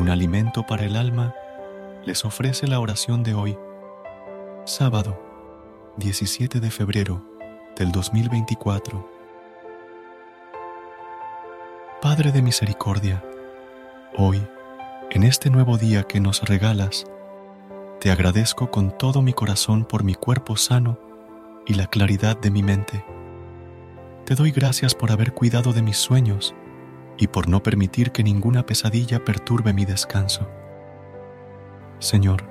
Un alimento para el alma, les ofrece la oración de hoy, sábado 17 de febrero del 2024. Padre de misericordia, hoy, en este nuevo día que nos regalas, te agradezco con todo mi corazón por mi cuerpo sano y la claridad de mi mente. Te doy gracias por haber cuidado de mis sueños y por no permitir que ninguna pesadilla perturbe mi descanso. Señor,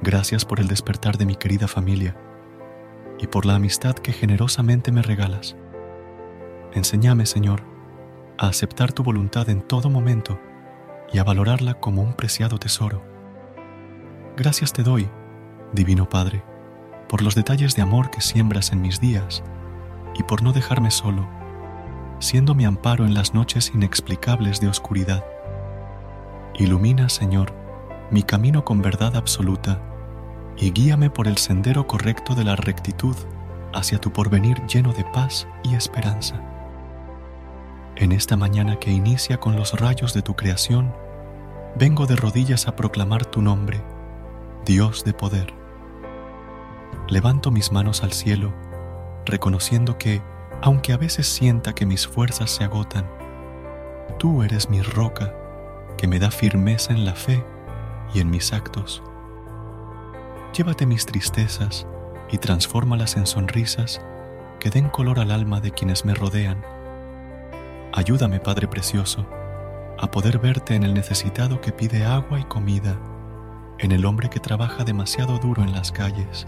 gracias por el despertar de mi querida familia y por la amistad que generosamente me regalas. Enséñame, Señor, a aceptar tu voluntad en todo momento y a valorarla como un preciado tesoro. Gracias te doy, Divino Padre, por los detalles de amor que siembras en mis días y por no dejarme solo siendo mi amparo en las noches inexplicables de oscuridad. Ilumina, Señor, mi camino con verdad absoluta y guíame por el sendero correcto de la rectitud hacia tu porvenir lleno de paz y esperanza. En esta mañana que inicia con los rayos de tu creación, vengo de rodillas a proclamar tu nombre, Dios de poder. Levanto mis manos al cielo, reconociendo que, aunque a veces sienta que mis fuerzas se agotan, tú eres mi roca que me da firmeza en la fe y en mis actos. Llévate mis tristezas y transfórmalas en sonrisas que den color al alma de quienes me rodean. Ayúdame, Padre Precioso, a poder verte en el necesitado que pide agua y comida, en el hombre que trabaja demasiado duro en las calles,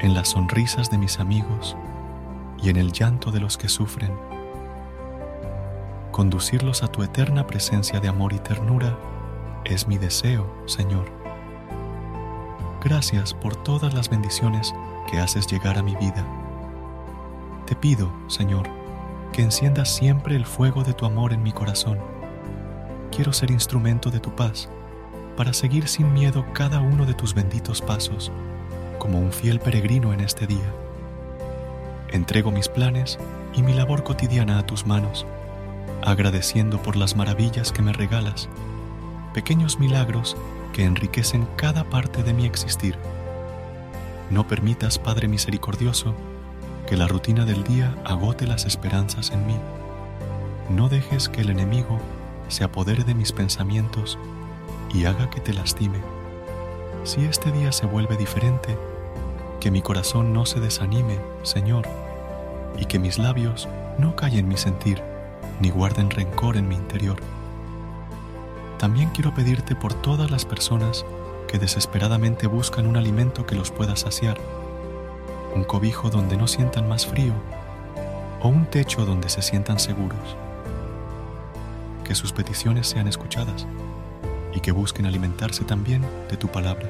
en las sonrisas de mis amigos, y en el llanto de los que sufren. Conducirlos a tu eterna presencia de amor y ternura es mi deseo, Señor. Gracias por todas las bendiciones que haces llegar a mi vida. Te pido, Señor, que enciendas siempre el fuego de tu amor en mi corazón. Quiero ser instrumento de tu paz para seguir sin miedo cada uno de tus benditos pasos, como un fiel peregrino en este día. Entrego mis planes y mi labor cotidiana a tus manos, agradeciendo por las maravillas que me regalas, pequeños milagros que enriquecen cada parte de mi existir. No permitas, Padre misericordioso, que la rutina del día agote las esperanzas en mí. No dejes que el enemigo se apodere de mis pensamientos y haga que te lastime. Si este día se vuelve diferente, que mi corazón no se desanime, Señor, y que mis labios no callen mi sentir, ni guarden rencor en mi interior. También quiero pedirte por todas las personas que desesperadamente buscan un alimento que los pueda saciar, un cobijo donde no sientan más frío, o un techo donde se sientan seguros. Que sus peticiones sean escuchadas y que busquen alimentarse también de tu palabra.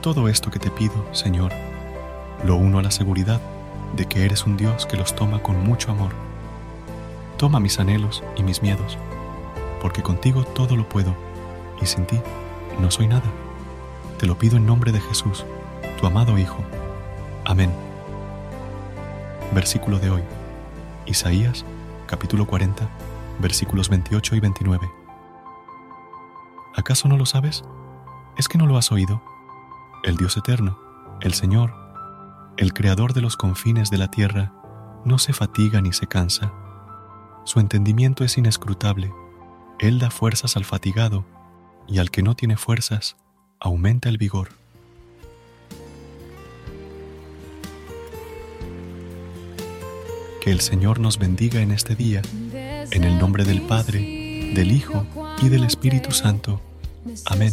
Todo esto que te pido, Señor, lo uno a la seguridad de que eres un Dios que los toma con mucho amor. Toma mis anhelos y mis miedos, porque contigo todo lo puedo, y sin ti no soy nada. Te lo pido en nombre de Jesús, tu amado Hijo. Amén. Versículo de hoy. Isaías, capítulo 40, versículos 28 y 29. ¿Acaso no lo sabes? ¿Es que no lo has oído? el Dios eterno, el Señor, El creador de los confines de la tierra no se fatiga ni se cansa. Su entendimiento es inescrutable. Él da fuerzas al fatigado y al que no tiene fuerzas, aumenta el vigor. Que el Señor nos bendiga en este día, en el nombre del Padre, del Hijo y del Espíritu Santo. Amén.